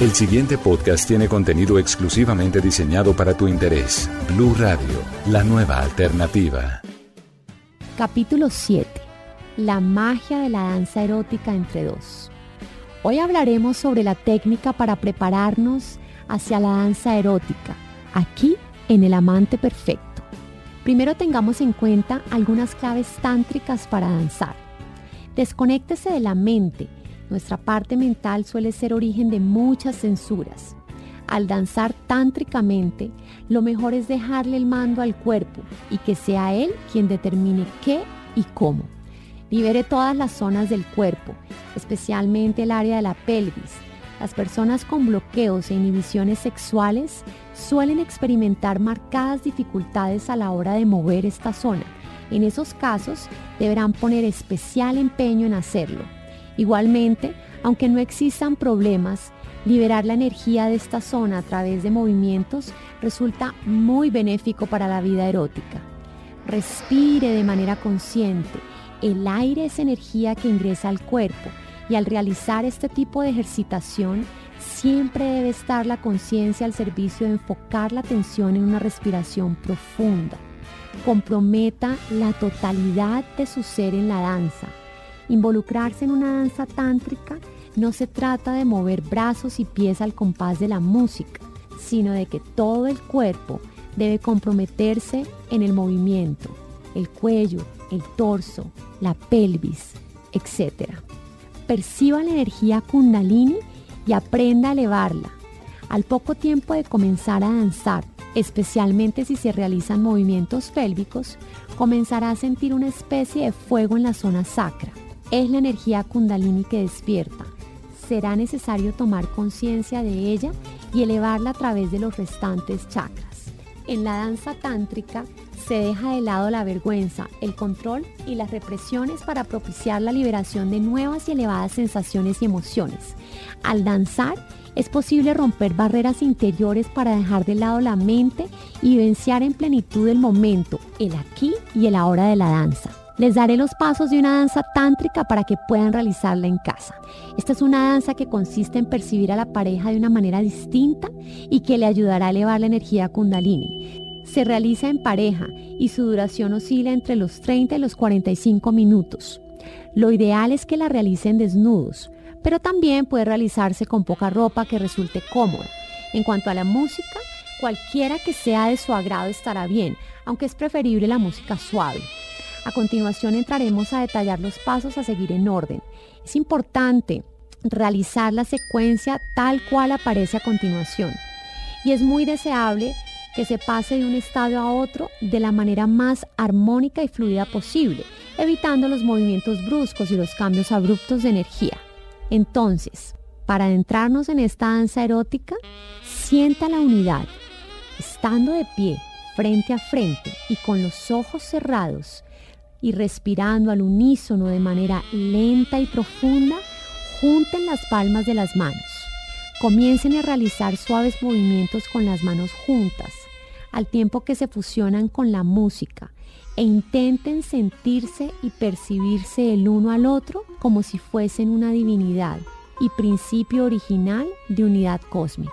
El siguiente podcast tiene contenido exclusivamente diseñado para tu interés. Blue Radio, la nueva alternativa. Capítulo 7. La magia de la danza erótica entre dos. Hoy hablaremos sobre la técnica para prepararnos hacia la danza erótica, aquí en El Amante Perfecto. Primero tengamos en cuenta algunas claves tántricas para danzar. Desconéctese de la mente. Nuestra parte mental suele ser origen de muchas censuras. Al danzar tántricamente, lo mejor es dejarle el mando al cuerpo y que sea él quien determine qué y cómo. Libere todas las zonas del cuerpo, especialmente el área de la pelvis. Las personas con bloqueos e inhibiciones sexuales suelen experimentar marcadas dificultades a la hora de mover esta zona. En esos casos deberán poner especial empeño en hacerlo. Igualmente, aunque no existan problemas, liberar la energía de esta zona a través de movimientos resulta muy benéfico para la vida erótica. Respire de manera consciente. El aire es energía que ingresa al cuerpo y al realizar este tipo de ejercitación siempre debe estar la conciencia al servicio de enfocar la atención en una respiración profunda. Comprometa la totalidad de su ser en la danza. Involucrarse en una danza tántrica no se trata de mover brazos y pies al compás de la música, sino de que todo el cuerpo debe comprometerse en el movimiento, el cuello, el torso, la pelvis, etc. Perciba la energía kundalini y aprenda a elevarla. Al poco tiempo de comenzar a danzar, especialmente si se realizan movimientos pélvicos, comenzará a sentir una especie de fuego en la zona sacra. Es la energía kundalini que despierta. Será necesario tomar conciencia de ella y elevarla a través de los restantes chakras. En la danza tántrica se deja de lado la vergüenza, el control y las represiones para propiciar la liberación de nuevas y elevadas sensaciones y emociones. Al danzar es posible romper barreras interiores para dejar de lado la mente y vivenciar en plenitud el momento, el aquí y el ahora de la danza. Les daré los pasos de una danza tántrica para que puedan realizarla en casa. Esta es una danza que consiste en percibir a la pareja de una manera distinta y que le ayudará a elevar la energía kundalini. Se realiza en pareja y su duración oscila entre los 30 y los 45 minutos. Lo ideal es que la realicen desnudos, pero también puede realizarse con poca ropa que resulte cómoda. En cuanto a la música, cualquiera que sea de su agrado estará bien, aunque es preferible la música suave. A continuación entraremos a detallar los pasos a seguir en orden. Es importante realizar la secuencia tal cual aparece a continuación. Y es muy deseable que se pase de un estado a otro de la manera más armónica y fluida posible, evitando los movimientos bruscos y los cambios abruptos de energía. Entonces, para adentrarnos en esta danza erótica, sienta la unidad, estando de pie, frente a frente y con los ojos cerrados y respirando al unísono de manera lenta y profunda, junten las palmas de las manos. Comiencen a realizar suaves movimientos con las manos juntas, al tiempo que se fusionan con la música, e intenten sentirse y percibirse el uno al otro como si fuesen una divinidad y principio original de unidad cósmica.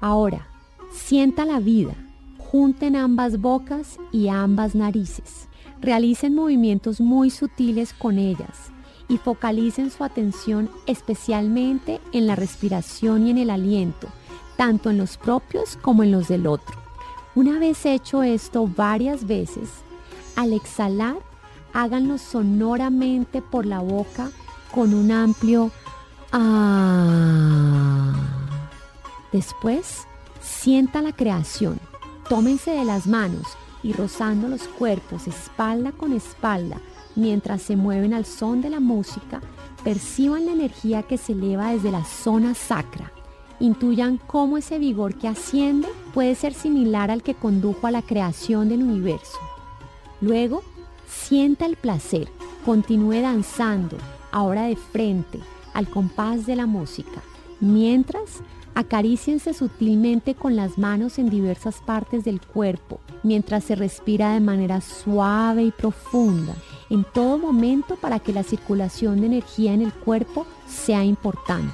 Ahora, sienta la vida, junten ambas bocas y ambas narices. Realicen movimientos muy sutiles con ellas y focalicen su atención especialmente en la respiración y en el aliento, tanto en los propios como en los del otro. Una vez hecho esto varias veces, al exhalar, háganlo sonoramente por la boca con un amplio ah. Después, sienta la creación. Tómense de las manos y rozando los cuerpos espalda con espalda mientras se mueven al son de la música, perciban la energía que se eleva desde la zona sacra. Intuyan cómo ese vigor que asciende puede ser similar al que condujo a la creación del universo. Luego, sienta el placer, continúe danzando, ahora de frente, al compás de la música, mientras acaríciense sutilmente con las manos en diversas partes del cuerpo, mientras se respira de manera suave y profunda, en todo momento para que la circulación de energía en el cuerpo sea importante.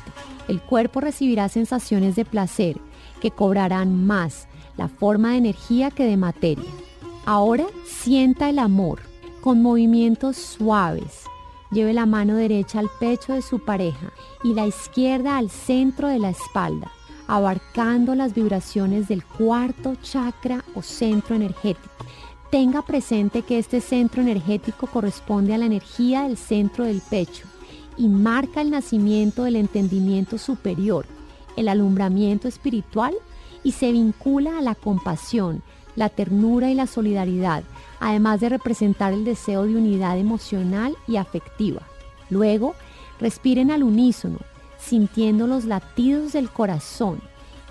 El cuerpo recibirá sensaciones de placer que cobrarán más la forma de energía que de materia. Ahora sienta el amor con movimientos suaves. Lleve la mano derecha al pecho de su pareja y la izquierda al centro de la espalda, abarcando las vibraciones del cuarto chakra o centro energético. Tenga presente que este centro energético corresponde a la energía del centro del pecho y marca el nacimiento del entendimiento superior, el alumbramiento espiritual y se vincula a la compasión, la ternura y la solidaridad, además de representar el deseo de unidad emocional y afectiva. Luego, respiren al unísono, sintiendo los latidos del corazón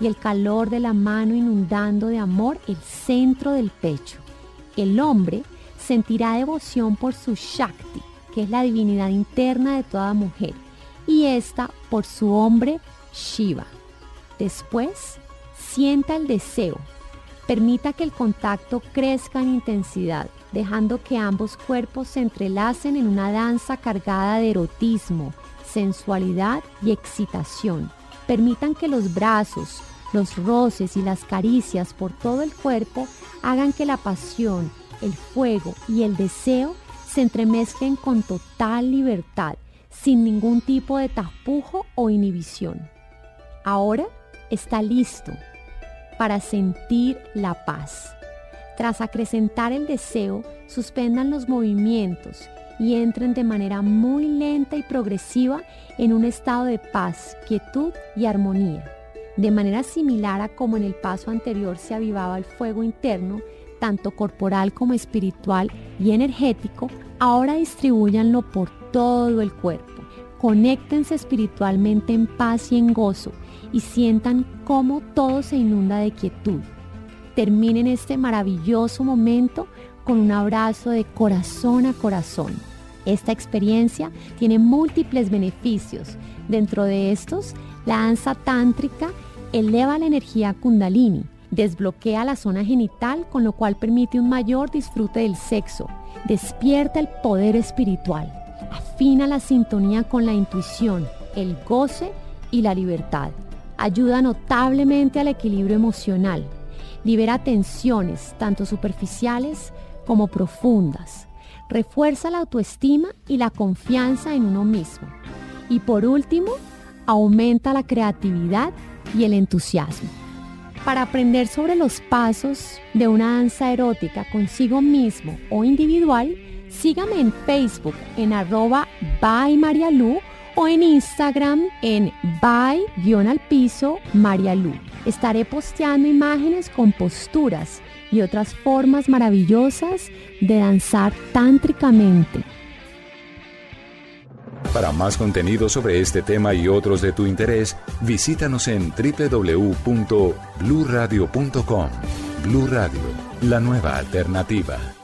y el calor de la mano inundando de amor el centro del pecho. El hombre sentirá devoción por su Shakti, que es la divinidad interna de toda mujer, y esta por su hombre Shiva. Después, sienta el deseo. Permita que el contacto crezca en intensidad, dejando que ambos cuerpos se entrelacen en una danza cargada de erotismo, sensualidad y excitación. Permitan que los brazos, los roces y las caricias por todo el cuerpo hagan que la pasión, el fuego y el deseo se entremezclen con total libertad, sin ningún tipo de tapujo o inhibición. Ahora está listo para sentir la paz. Tras acrecentar el deseo, suspendan los movimientos y entren de manera muy lenta y progresiva en un estado de paz, quietud y armonía. De manera similar a como en el paso anterior se avivaba el fuego interno, tanto corporal como espiritual y energético, ahora distribuyanlo por todo el cuerpo. Conéctense espiritualmente en paz y en gozo y sientan cómo todo se inunda de quietud. Terminen este maravilloso momento con un abrazo de corazón a corazón. Esta experiencia tiene múltiples beneficios. Dentro de estos, la danza tántrica eleva la energía kundalini, desbloquea la zona genital, con lo cual permite un mayor disfrute del sexo, despierta el poder espiritual, afina la sintonía con la intuición, el goce y la libertad. Ayuda notablemente al equilibrio emocional, libera tensiones tanto superficiales como profundas, refuerza la autoestima y la confianza en uno mismo. Y por último, aumenta la creatividad y el entusiasmo. Para aprender sobre los pasos de una danza erótica consigo mismo o individual, sígame en Facebook en arroba by Marialu o en Instagram en by-al-piso Marialu. Estaré posteando imágenes con posturas y otras formas maravillosas de danzar tántricamente. Para más contenido sobre este tema y otros de tu interés, visítanos en www.bluradio.com. Blu Radio, la nueva alternativa.